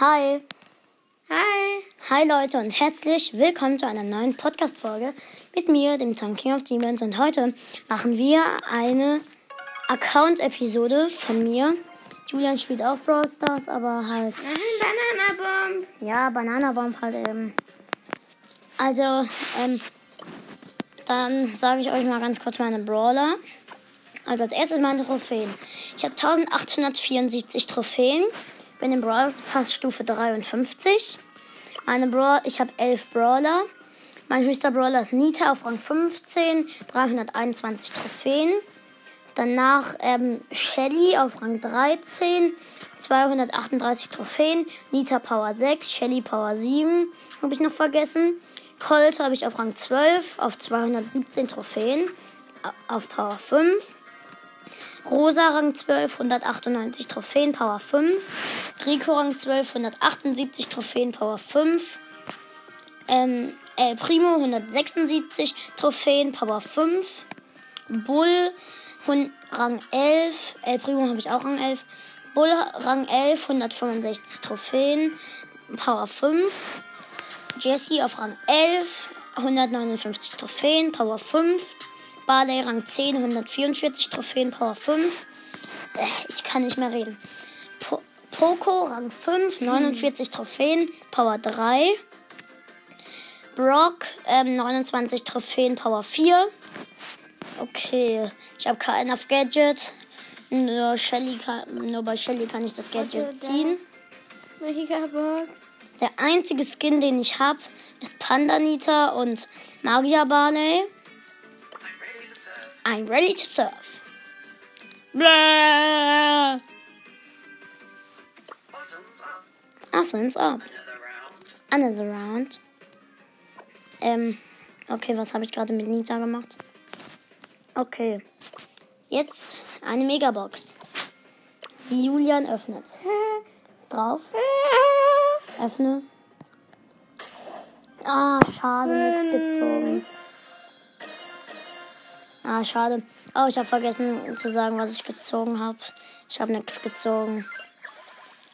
Hi. Hi. Hi Leute und herzlich willkommen zu einer neuen Podcast-Folge mit mir, dem Tank King of Demons. Und heute machen wir eine Account-Episode von mir. Julian spielt auch Brawl Stars, aber halt. Nein, Bananabomb. Ja, Bananabomb halt eben. Also, ähm, dann sage ich euch mal ganz kurz meine Brawler. Also als erstes meine Trophäen. Ich habe 1874 Trophäen. Bin im Brawl Pass Stufe 53. Meine Brawl, ich habe 11 Brawler. Mein höchster Brawler ist Nita auf Rang 15, 321 Trophäen. Danach ähm, Shelly auf Rang 13, 238 Trophäen. Nita Power 6, Shelly Power 7, habe ich noch vergessen. Colt habe ich auf Rang 12, auf 217 Trophäen, auf Power 5. Rosa Rang 12, 198 Trophäen, Power 5. Rico Rang 12, 178 Trophäen, Power 5. Ähm, El Primo 176 Trophäen, Power 5. Bull Rang 11, El Primo habe ich auch Rang 11. Bull Rang 11, 165 Trophäen, Power 5. Jesse auf Rang 11, 159 Trophäen, Power 5. Barley Rang 10, 144 Trophäen, Power 5. Äh, ich kann nicht mehr reden. Po Poco Rang 5, 49 Trophäen, Power 3. Brock ähm, 29 Trophäen, Power 4. Okay, ich habe keinen auf Gadget. Nur, Shelly kann, nur bei Shelly kann ich das Gadget ziehen. Der einzige Skin, den ich habe, ist Pandanita und Magia Barley. I'm ready to serve. Blah. Ach, thumbs up. Another round. Ähm, okay, was habe ich gerade mit Nita gemacht? Okay. Jetzt eine Megabox. Die Julian öffnet. Drauf. Öffne. Ah, schade, nichts gezogen. Ah, schade. Oh, ich habe vergessen zu sagen, was ich gezogen habe. Ich habe nichts gezogen.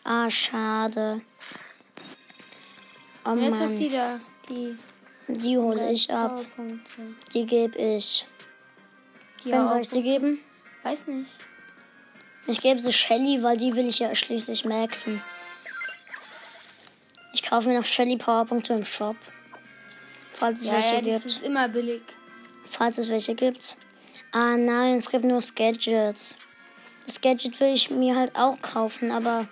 Ah, schade. Oh Jetzt Mann. die da. Die, die hole ich ab. Die gebe ich. Die Wem soll ich sie geben? Weiß nicht. Ich gebe sie Shelly, weil die will ich ja schließlich maxen. Ich kaufe mir noch Shelly Powerpunkte im Shop. Falls es ja, welche ja, gibt. Das ist immer billig. Falls es welche gibt. Ah nein, es gibt nur Gadgets. Das Gadget will ich mir halt auch kaufen, aber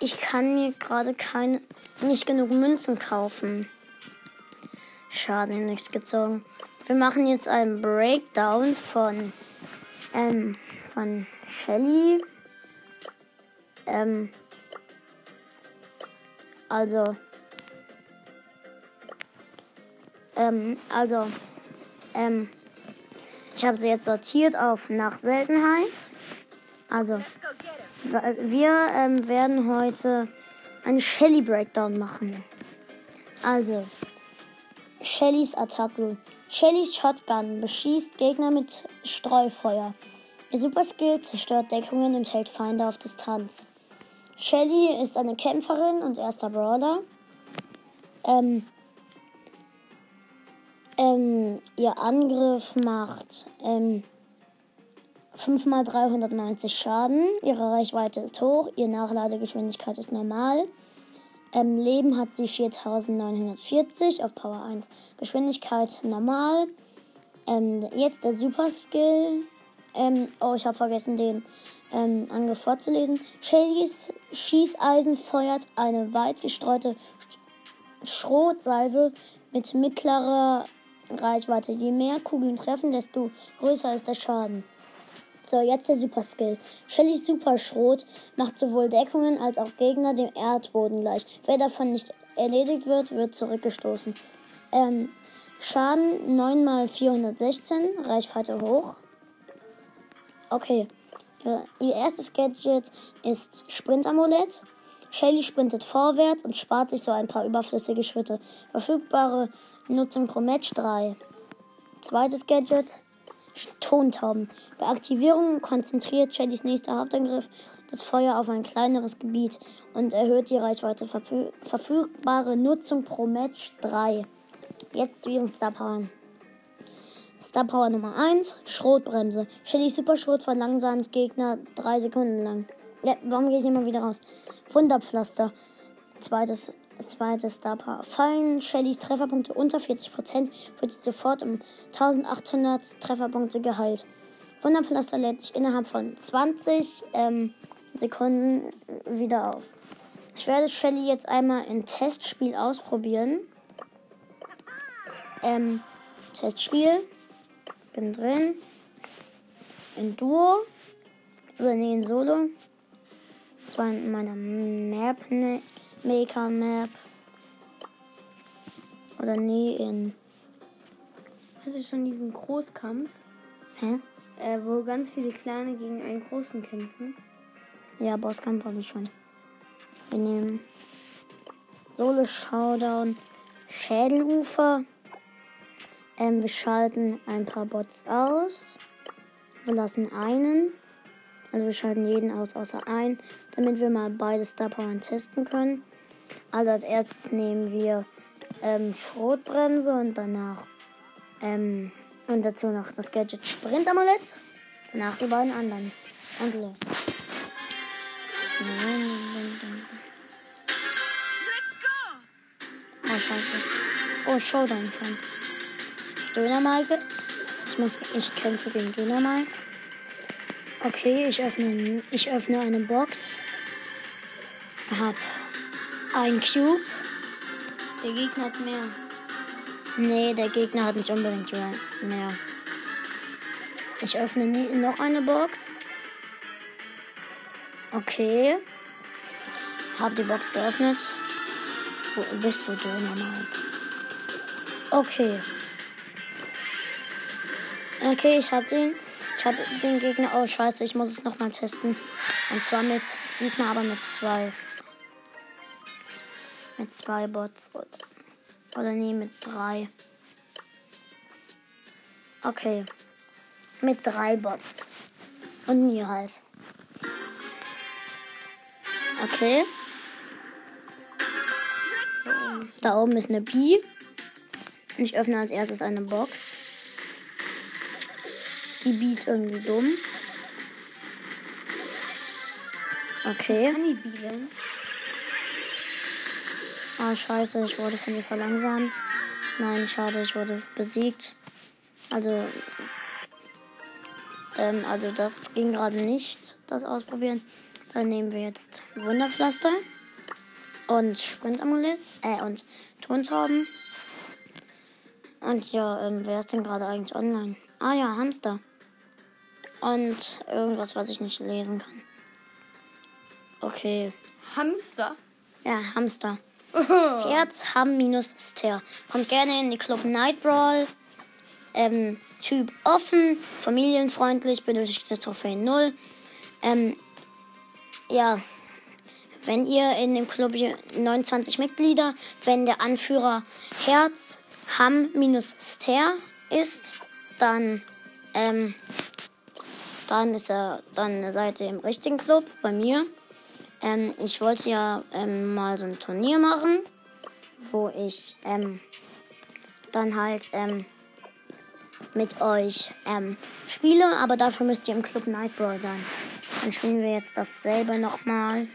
ich kann mir gerade keine, nicht genug Münzen kaufen. Schade, nichts gezogen. Wir machen jetzt einen Breakdown von, ähm, von Shelly. Ähm, also, ähm, also, ähm, ich habe sie jetzt sortiert auf nach Seltenheit. Also, wir ähm, werden heute einen Shelly Breakdown machen. Also, Shellys Attacke. Shellys Shotgun beschießt Gegner mit Streufeuer. Ihr Superskill zerstört Deckungen und hält Feinde auf Distanz. Shelly ist eine Kämpferin und erster Brawler. Ähm, ähm, ihr Angriff macht ähm, 5 mal 390 Schaden. Ihre Reichweite ist hoch. Ihre Nachladegeschwindigkeit ist normal. Ähm, Leben hat sie 4940 auf Power 1. Geschwindigkeit normal. Ähm, jetzt der Super Skill. Ähm, oh, ich habe vergessen, den ähm, Angriff vorzulesen. Shellys Schießeisen feuert eine weit gestreute Schrotsalve mit mittlerer Reichweite. Je mehr Kugeln treffen, desto größer ist der Schaden. So, jetzt der Super Skill. Shellys Superschrot macht sowohl Deckungen als auch Gegner dem Erdboden gleich. Wer davon nicht erledigt wird, wird zurückgestoßen. Ähm, Schaden 9 x 416, Reichweite hoch. Okay. Ihr erstes Gadget ist Sprintamulett. Shelly sprintet vorwärts und spart sich so ein paar überflüssige Schritte. Verfügbare Nutzung pro Match 3. Zweites Gadget. Tontauben. Bei Aktivierung konzentriert Shellys nächster Hauptangriff das Feuer auf ein kleineres Gebiet und erhöht die Reichweite. Verfü verfügbare Nutzung pro Match 3. Jetzt wir Star Power. Star Power Nummer 1, Schrotbremse. Shelly Superschrot verlangsamt Gegner 3 Sekunden lang. Ja, warum gehe ich immer wieder raus? Wunderpflaster. Zweites, zweites Star. Fallen Shellys Trefferpunkte unter 40%, wird sie sofort um 1800 Trefferpunkte geheilt. Wunderpflaster lädt sich innerhalb von 20 ähm, Sekunden wieder auf. Ich werde Shelly jetzt einmal im Testspiel ausprobieren. Ähm, Testspiel. Bin drin. In Duo. Oder in Solo. Das in meiner Map, ne, Maker Map. Oder nee, in. Hast du schon diesen Großkampf, Hä? äh, wo ganz viele Kleine gegen einen Großen kämpfen? Ja, Bosskampf habe ich schon. Wir nehmen Solo Showdown Schädelufer. Ähm, wir schalten ein paar Bots aus. Wir lassen einen. Also wir schalten jeden aus außer einen, damit wir mal beide Star Power testen können. Also als erstes nehmen wir ähm, Schrotbremse und danach ähm, und dazu noch das Gadget Sprint Amulett. Danach die beiden anderen. Und los. Oh, scheiße. Oh, Showdown schon. Dönermarke. Ich muss, ich kämpfe gegen Dönermarke. Okay, ich öffne, ich öffne eine Box. Hab ein Cube. Der Gegner hat mehr. Nee, der Gegner hat nicht unbedingt mehr. Ich öffne noch eine Box. Okay. Hab die Box geöffnet. Wo bist du, Döner Mike? Okay. Okay, ich hab den. Ich hab den Gegner. Oh, scheiße, ich muss es nochmal testen. Und zwar mit. Diesmal aber mit zwei. Mit zwei Bots. Oder, oder nee, mit drei. Okay. Mit drei Bots. Und mir halt. Okay. Da oben ist eine B. Ich öffne als erstes eine Box. Die B ist irgendwie dumm. Okay. Kann die Bielen? Ah, scheiße, ich wurde von ihr verlangsamt. Nein, schade, ich wurde besiegt. Also, ähm, also das ging gerade nicht, das ausprobieren. Dann nehmen wir jetzt Wunderpflaster und Sprintamulett, äh, und Tontauben. Und ja, ähm, wer ist denn gerade eigentlich online? Ah ja, Hamster. Und irgendwas, was ich nicht lesen kann. Okay. Hamster. Ja, Hamster. Herz, Ham minus Ster. Kommt gerne in die Club Night Brawl. Ähm, typ offen, familienfreundlich, benötigte Trophäen 0. Ähm, ja, wenn ihr in dem Club 29 Mitglieder, wenn der Anführer Herz, Ham minus Ster ist, dann, ähm, dann ist er, dann seid ihr im richtigen Club bei mir. Ähm, ich wollte ja ähm, mal so ein Turnier machen, wo ich ähm, dann halt ähm, mit euch ähm, spiele, aber dafür müsst ihr im Club Nightbrawl sein. Dann spielen wir jetzt dasselbe nochmal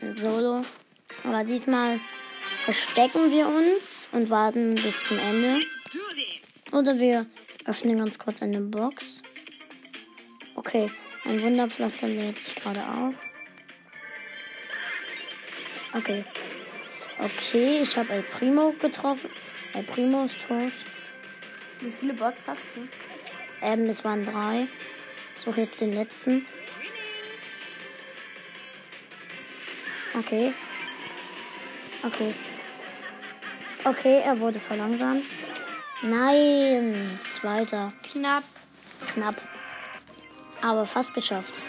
in Solo. Aber diesmal verstecken wir uns und warten bis zum Ende. Oder wir öffnen ganz kurz eine Box. Okay, ein Wunderpflaster lädt sich gerade auf. Okay. Okay, ich habe El Primo getroffen. El Primo ist tot. Wie viele Bots hast du? Ähm, es waren drei. Ich suche jetzt den letzten. Okay. Okay. Okay, er wurde verlangsamt. Nein, zweiter. Knapp. Knapp. Aber fast geschafft.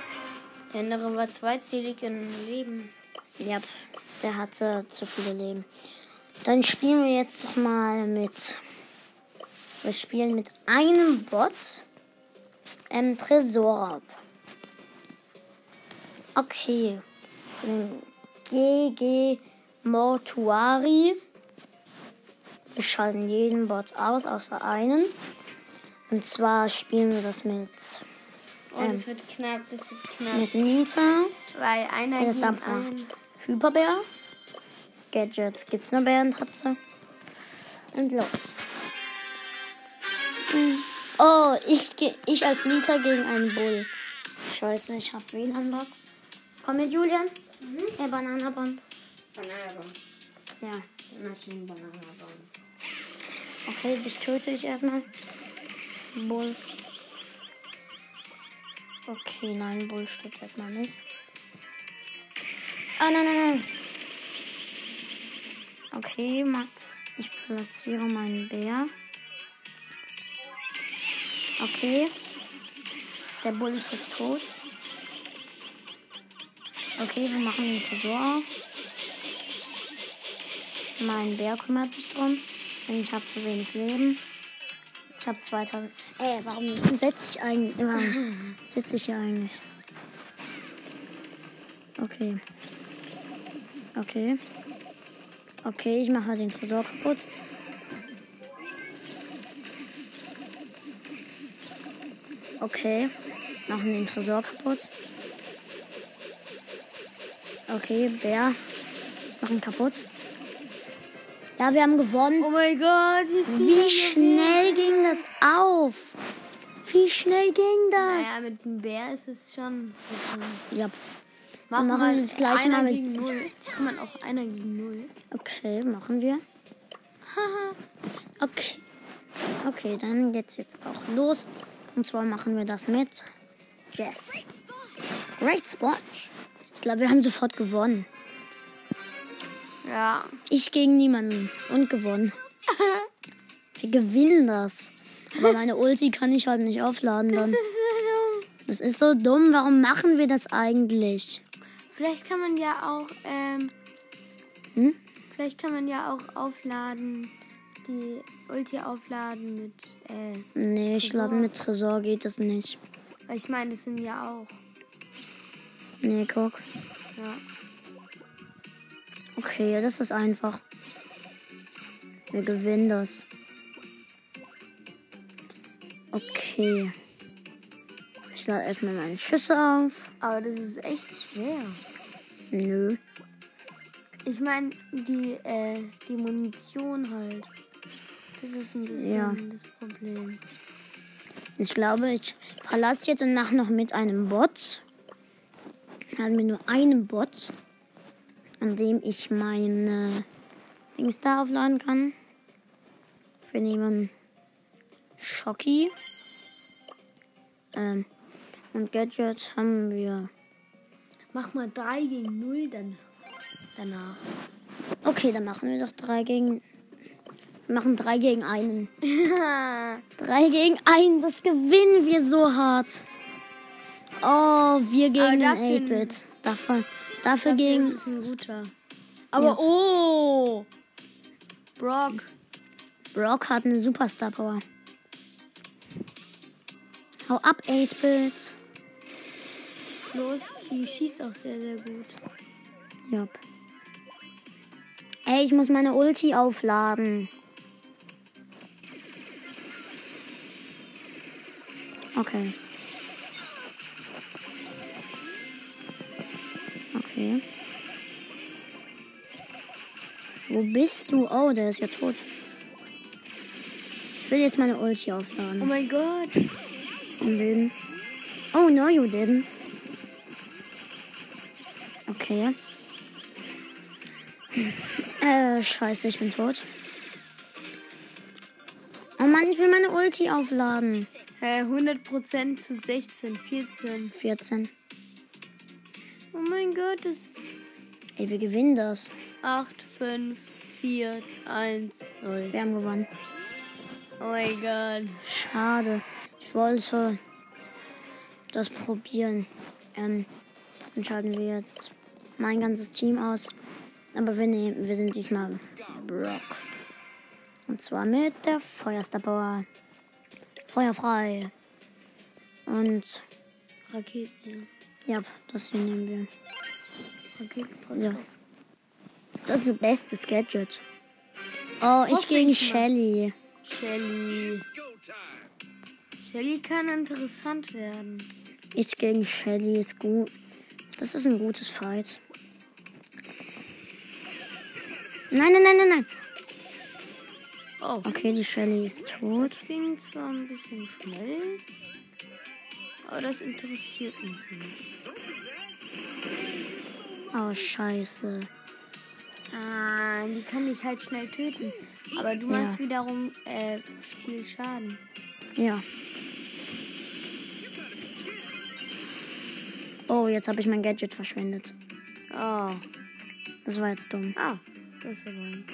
Der andere war zweizählig im Leben. Ja, der hatte zu viele Leben. Dann spielen wir jetzt noch mal mit. Wir spielen mit einem Bot. ähm, Tresorraub. Okay. GG Mortuari. Wir schalten jeden Bot aus, außer einen. Und zwar spielen wir das mit, Oh, das wird knapp, das wird knapp. mit Nita. Weil einer man. einen. Hyperbär. Gadgets gibt's nur Bärentratze. Und los. Hm. Oh, ich, ich als Nita gegen einen Bull. Scheiße, ich hab WLAN-Box. Komm mit, Julian. Der Bananenbomb. Bananenbomb. Ja. Maschinenbananenbomb. Okay, dich töte ich erstmal. Bull. Okay, nein, Bull stirbt erstmal nicht. Ah, nein, nein, nein. Okay, Max. Ich platziere meinen Bär. Okay. Der Bull ist fast tot. Okay, wir machen den Tresor auf. Mein Bär kümmert sich drum. Denn ich habe zu wenig Leben. Ich habe 2000. Ey, warum setze ich eigentlich. Warum sitze ich hier eigentlich? Okay. Okay. Okay, ich mache den Tresor kaputt. Okay. Machen den Tresor kaputt. Okay, Bär. Machen kaputt. Ja, wir haben gewonnen. Oh mein Gott. Wie schnell ging das auf? Wie schnell ging das? Naja, mit dem Bär ist es schon. Ja. Machen machen wir das gleiche mal mit- gegen null. Kann man auch einer gegen null. Okay, machen wir. Okay. Okay, dann geht's jetzt auch los. Und zwar machen wir das mit Yes. Great Sponge. Ich glaube, wir haben sofort gewonnen. Ja. Ich gegen niemanden. Und gewonnen. Wir gewinnen das. Aber meine Ulti kann ich halt nicht aufladen dann. Das ist so dumm. Warum machen wir das eigentlich? Vielleicht kann man ja auch, ähm, Hm? vielleicht kann man ja auch aufladen, die Ulti aufladen mit, äh, Nee, ich glaube, mit Tresor geht das nicht. weil ich meine, das sind ja auch, Nee, guck. ja. Okay, das ist einfach. Wir gewinnen das. Okay. Ich lade erstmal meine Schüsse auf. Aber das ist echt schwer. Nö. Ich meine, die, äh, die Munition halt. Das ist ein bisschen Ja. das Problem. Ich glaube, ich verlasse jetzt und mache noch mit einem Bot. Haben wir nur einen Bot, an dem ich meine Dings da aufladen kann. Wir nehmen Shocky. Ähm, und Gadget haben wir. Mach mal 3 gegen 0 dann danach. Okay, dann machen wir doch drei gegen. Wir machen drei gegen einen. Drei gegen einen, das gewinnen wir so hart. Oh, wir gegen den dafür- 8-Bit. Dafür, dafür gegen. ist es ein guter. Aber oh! Brock. Brock hat eine Superstar Power. Hau ab, 8-Bit. Los, sie schießt auch sehr, sehr gut. Jupp. Ey, ich muss meine Ulti aufladen. Okay. Okay. Wo bist du? Oh, der ist ja tot. Ich will jetzt meine Ulti Oh aufladen. mein Gott. Und den. Oh no, you didn't. Okay. Äh, scheiße, ich bin tot. Oh Mann, ich will meine Ulti aufladen. Hä, 100% zu 16, 14. 14. Oh mein Gott, das Ey, wir gewinnen das. 8, 5, 4, 1, 0. Wir haben gewonnen. Oh mein Gott. Schade. Ich wollte das probieren. Ähm, dann schalten wir jetzt mein ganzes Team aus. Aber wir, nehmen, wir sind diesmal Brock. Und zwar mit der Feuerstar Power. Feuer frei. Und Raketen, ja. das hier nehmen wir. Raketen. Ja. Das ist das beste Gadget. Oh, ich gegen. Shelly. Shelly. Shelly kann interessant werden. Ich gegen Shelly ist gut. Das ist ein gutes Fight. Nein, nein, nein, nein, nein. Oh, Okay, die Shelly ist tot. das ging zwar ein bisschen schnell, aber das interessiert mich nicht. Oh, scheiße. Ah, die kann ich halt schnell töten. Aber du Ja. machst wiederum äh, viel Schaden. Ja. Oh, jetzt habe ich mein Gadget verschwendet. Oh. Das war jetzt dumm. Ah, das ist aber eins.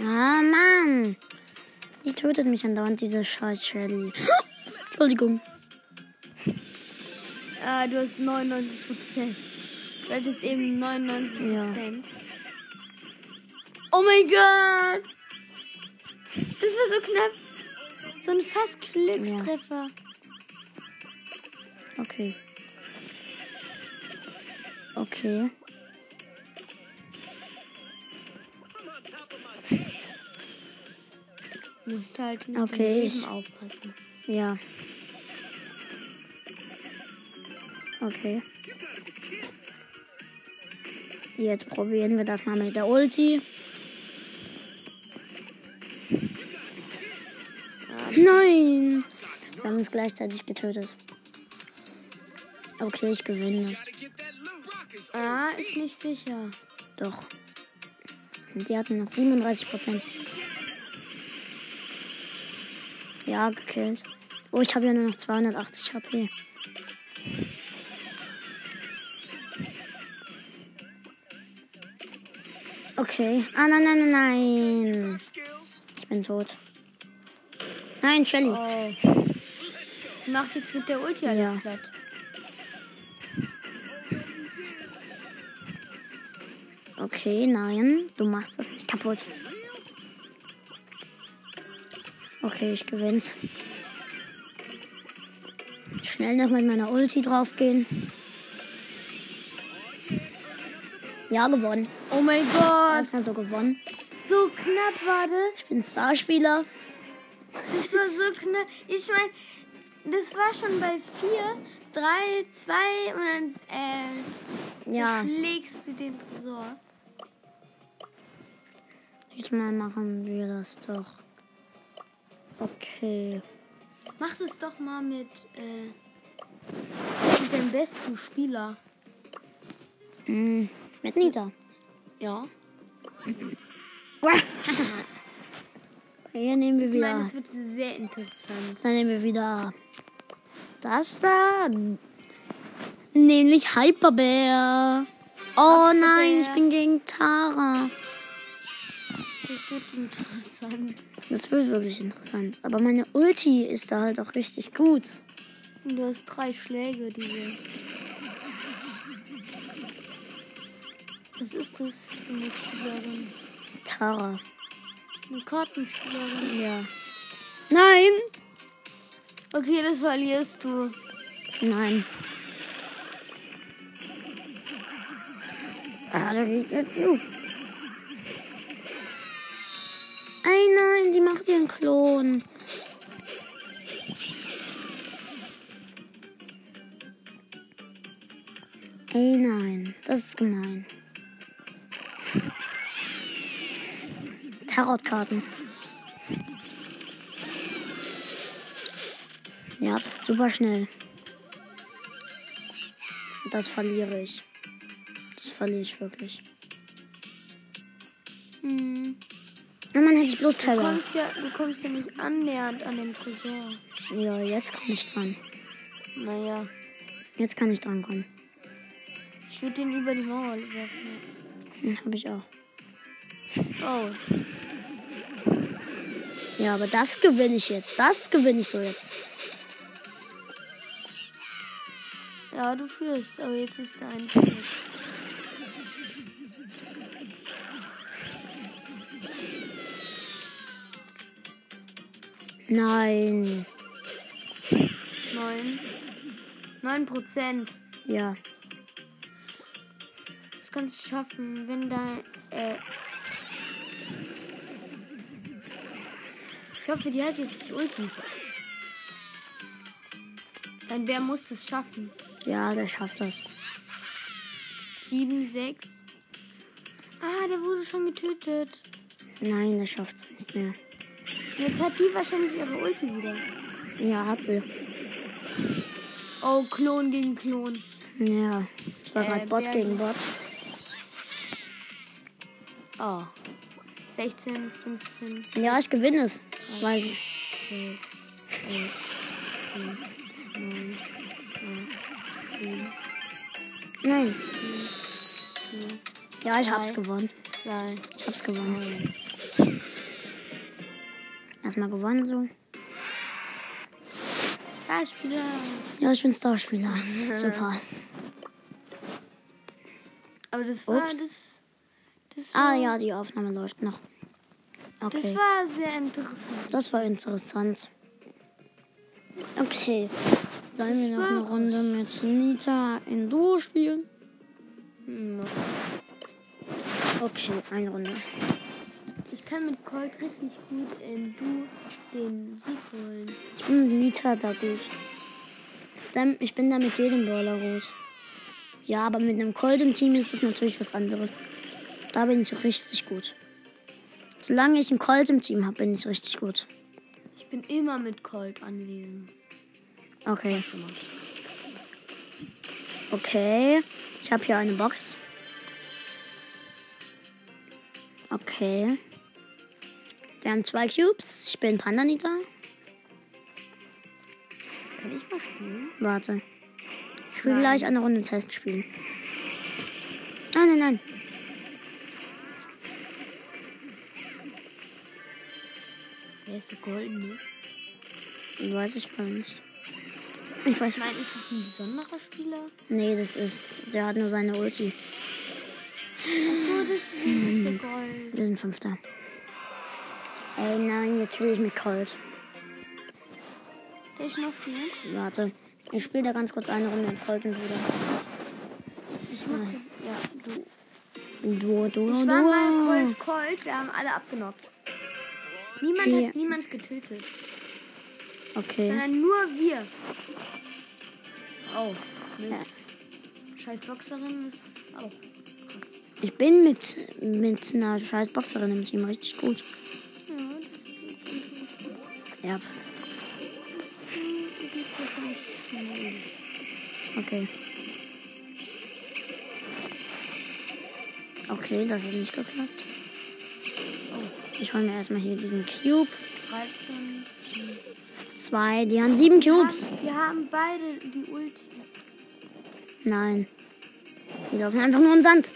Ah, Mann. Die tötet mich andauernd, diese scheiß Shelly. Entschuldigung. Ah, du hast 99 Prozent. Du hattest eben 99 Prozent. Oh mein Gott! Das war so knapp. So ein fast Glückstreffer. Okay. Okay. Musst halt mit Okay, ich- aufpassen. Ja. Okay. Jetzt probieren wir das mal mit der Ulti. Nein! Wir haben uns gleichzeitig getötet. Okay, ich gewinne. Ah, ist nicht sicher. Doch. Die hatten noch 37 Prozent. Ja, gekillt. Oh, ich habe ja nur noch 280 HP. Okay. Ah, nein, nein, nein, nein. Ich bin tot. Nein, Shelly. Oh. Macht jetzt mit der Ulti alles Ja. platt. Okay, nein. Du machst das nicht kaputt. Okay, ich gewinn's. Schnell noch mit meiner Ulti draufgehen. Ja, gewonnen. Oh mein Gott! Erstmal so gewonnen. So knapp war das. Ich bin Starspieler. Das war so knapp. Ich meine, das war schon bei 4, 3, 2 und dann äh, Ja, schlägst du den Tresor. Diesmal machen wir das doch. Okay. Mach das doch mal mit, äh, mit dem besten Spieler. Mm, mit Nita. Ja. Hier nehmen wir Ich meine, wieder. das wird sehr interessant. Dann nehmen wir wieder das da. Nämlich Hyperbär. Oh nein, ich bin gegen Tara. Das wird interessant. Das wird wirklich interessant. Aber meine Ulti ist da halt auch richtig gut. Und du hast drei Schläge, diese. Was ist das für eine Spielerin? Tara. Eine Kartenspielerin. Ja. Nein! Okay, das verlierst du. Nein. Ah, da geht jetzt. Ihren Klon. Ey, nein, das ist gemein. Tarotkarten. Ja, super schnell. Das verliere ich. Das verliere ich wirklich. Ich bloß Du Teller. kommst, ja, du kommst ja nicht annähernd an den Tresor. Ja, jetzt komme ich dran. Naja, Jetzt kann ich dran kommen. ich würde den über die Mauer werfen. Hm, hab ich auch. Oh, Ja, aber das gewinne ich jetzt. Das gewinne ich so jetzt. ja, du führst, aber jetzt ist eine Schritt. Nein. Neun. Neun Prozent. Ja. Das kannst du schaffen, wenn da. Äh ich hoffe, die hat jetzt nicht Ulti. Dann wer muss das schaffen? Ja, der schafft das. Sieben, sechs. Ah, der wurde schon getötet. Nein, der schafft es nicht mehr. Jetzt hat die wahrscheinlich ihre Ulti wieder. Ja, hat sie. Oh, Klon gegen Klon. Ja. Es war Äh, gerade Bot gegen Bot. Oh. 16, 15, Ja, ich gewinne es. Weil sie. 12, 11, 10, 9, Nein. 4, Ja, ich hab's gewonnen. 2, Ich hab's gewonnen. Erstmal gewonnen so. Starspieler. Ja, ich bin Starspieler. Super. Aber das war das. Das war, Ah ja, die Aufnahme läuft noch. Das Okay. war sehr interessant. Das war interessant. Okay. Sollen wir noch eine Runde mit Nita in Duo spielen? Hm, Okay, eine Runde. Ich kann mit Colt richtig gut in Du den Sieg holen. Ich bin mit Nita da gut. Ich bin da mit jedem Brawler gut. Ja, aber mit einem Colt im Team ist das natürlich was anderes. Da bin ich richtig gut. Solange ich einen Colt im Team habe, bin ich richtig gut. Ich bin immer mit Colt anwesend. Okay. Okay. Ich habe hier eine Box. Okay. Wir haben zwei Cubes. Ich bin Pandanita. Kann ich mal spielen? Warte. Ich spiele Nein. gleich eine Runde Test spielen. Nein, nein, nein. Wer ist der Goldene? Weiß ich gar nicht. Ich weiß. Ich meine, ist es ein besonderer Spieler? Nee, das ist. Der hat nur seine Ulti. Achso, deswegen ist der Gold. Wir sind Fünfter. Ey, nein, jetzt spiele ich mit Colt. Darf ich noch spielen? Warte. Ich spiele da ganz kurz eine Runde mit Colt und wieder. Ich mach das. Ja, du. Du, du, Ich du. war mal Colt, Colt. Wir haben alle abgenockt. Niemand Okay. hat niemand getötet. Okay. Sondern nur wir. Oh. Mit Ja. Scheiß Boxerin ist auch krass. Ich bin mit, mit einer scheiß Boxerin im Team richtig gut. Ja, okay. Okay, das hat nicht geklappt. Ich hole mir erstmal hier diesen Cube. 13. Zwei, die haben sieben Wir Cubes. haben, wir haben beide die Ulti. Nein. Die laufen einfach nur im Sand.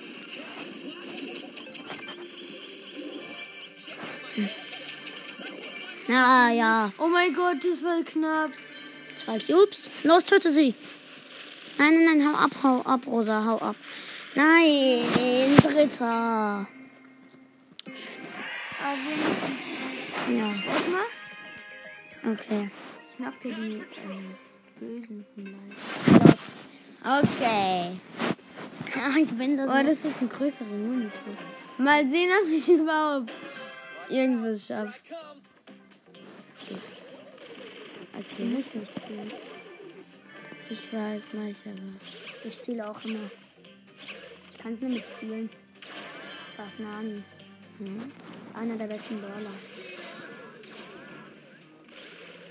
Ah, ja. Oh mein Gott, das war knapp. Zwei Cubes. Los, töte sie. Nein, nein, nein, hau ab, hau ab, Rosa, hau ab. Nein, dritter. Aber wenigstens. Ja, Erstmal okay. knackte die ähm, Bösen vielleicht. Los. Okay. Ja, ich bin das. Oh, das ist ein größerer Monitor. Mal sehen, ob ich überhaupt irgendwas schaffe. Okay. muss nicht zielen. Ich weiß, mach ich aber. Ich ziele auch immer. Ich kann es nur mit zielen. Da ist Nani. Hm? Einer der besten Brawler.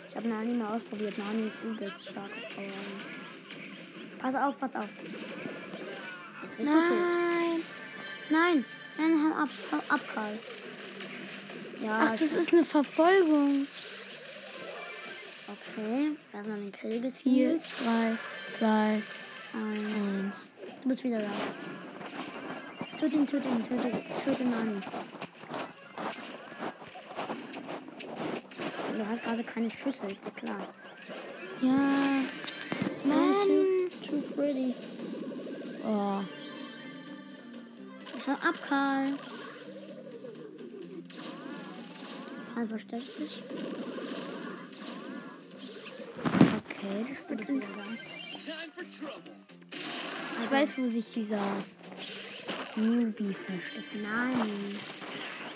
Ich habe Nani mal ausprobiert. Nani ist übelst stark auf Power 1. Pass auf, pass auf. Nein. Nein, nein, hau ab, hau ab, Karl. Ja, Ach, das ist eine Verfolgung. Okay. Erstmal den Kill gezielt. drei, zwei, Eins. eins. Du bist wieder da. Töte ihn, töte ihn, töte, töte Nani. Du hast gerade keine Schüsse, ist dir klar. Ja. Too, Mann. too pretty. Oh. Hör ab, Karl. Karl versteckt sich. Okay, das wird ich wieder sagen. Ich weiß, wo sich dieser Newbie versteckt. Nein.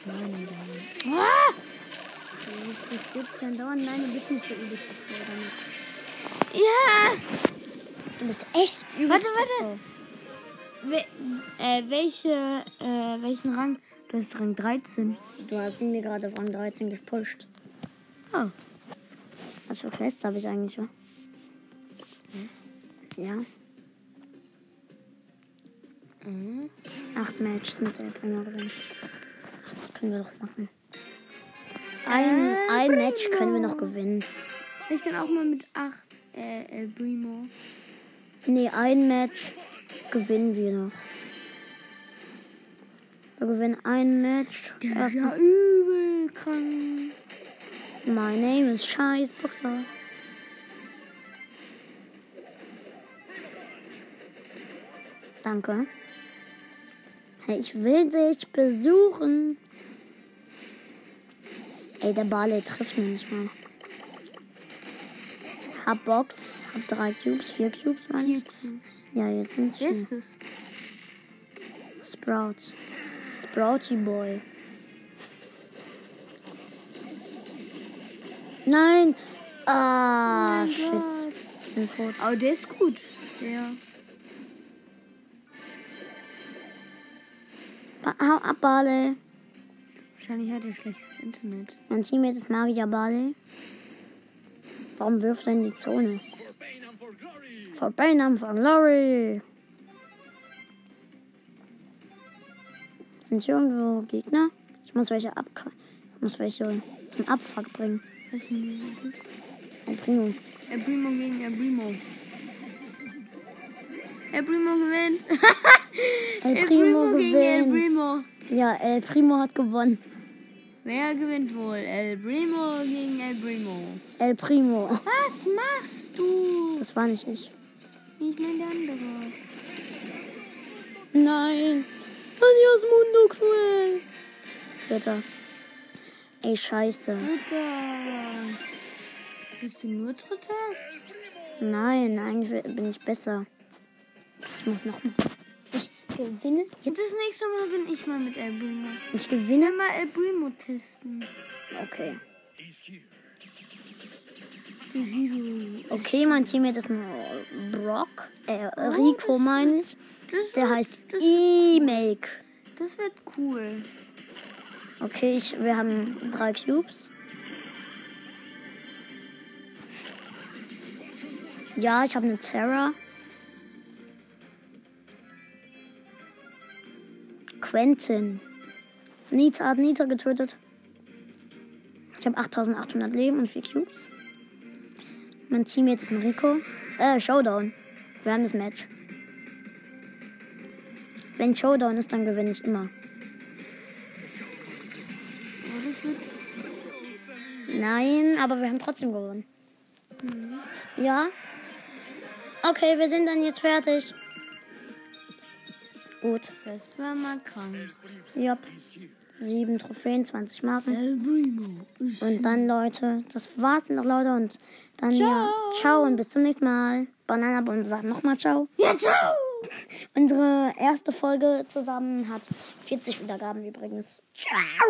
Nein, nein. Ah! Du stirbst ja dauernd. Nein, du bist nicht der übelste Pro damit. Ja! Du bist echt Warte, übelster warte. We äh, welche, äh, welchen Rang? Du hast Rang 13. Pro. Du hast ihn mir gerade auf Rang 13 gepusht. Oh. Was für Quests habe ich eigentlich schon? Ja. Mhm. Acht Matches mit El Primo gewinnen. Das können wir doch machen. Ein, El ein Match können wir noch gewinnen. Ich dann auch mal mit 8 äh, El Primo. Nee, ein Match gewinnen wir noch. Wir gewinnen ein Match. Der ist ja übel krank. My name is Scheiß Boxer. Danke. Ich will dich besuchen. Ey, der Barley trifft mich nicht mal. Hab Box, hab drei Cubes, vier Cubes, meine ich. Ja, jetzt sind es ist das? Sprouts. Sprouty Boy. Nein! Ah, Oh shit. Ich bin tot. Aber der ist gut. Der. Hau ab, Barley. Wahrscheinlich hat er schlechtes Internet. Mein Teammate ist Magier Barley. Warum wirft er in die Zone? For Bainham for Glory. Sind hier irgendwo Gegner? Ich muss welche ab ich muss welche zum Abfuck bringen. Was ist denn das? Ein Primo. El Primo gegen El Primo. El Primo gewinnt. El El Primo, Primo gegen El. Primo. Ja, El Primo hat gewonnen. Wer gewinnt wohl? El Primo gegen El Primo. El Primo. Was machst du? Das war nicht ich. Ich meine der andere. Nein. Adios Mundo Cruel. Dritter. Ey, scheiße. Dritter. Bist du nur Dritter? Nein, eigentlich bin ich besser. Ich muss noch mal. Ich gewinne. Jetzt das nächste Mal bin ich mal mit El Primo. Ich gewinne. Mal El Primo testen. Okay. Okay, mein Teammate ist ein Brock. Äh, Rico meine ich. Der wird- heißt E-Make. das wird cool. Okay, ich, wir haben drei Cubes. Ja, ich habe eine Terra. Quentin. Nita hat Nita getötet. Ich habe 8800 Leben und 4 Cubes. Mein Teammate ist ein Rico. Äh, Showdown. Wir haben das Match. Wenn Showdown ist, dann gewinne ich immer. Nein, aber wir haben trotzdem gewonnen. Ja? Okay, wir sind dann jetzt fertig. Gut. Das war mal krank. Jupp. Sieben Trophäen, 20 Marken. Und dann, Leute, das war's noch, Leute. Und dann ja, ciao und bis zum nächsten Mal. Bananabombe sagt nochmal ciao. Ja, ciao. Unsere erste Folge zusammen hat 40 Wiedergaben übrigens. Ciao.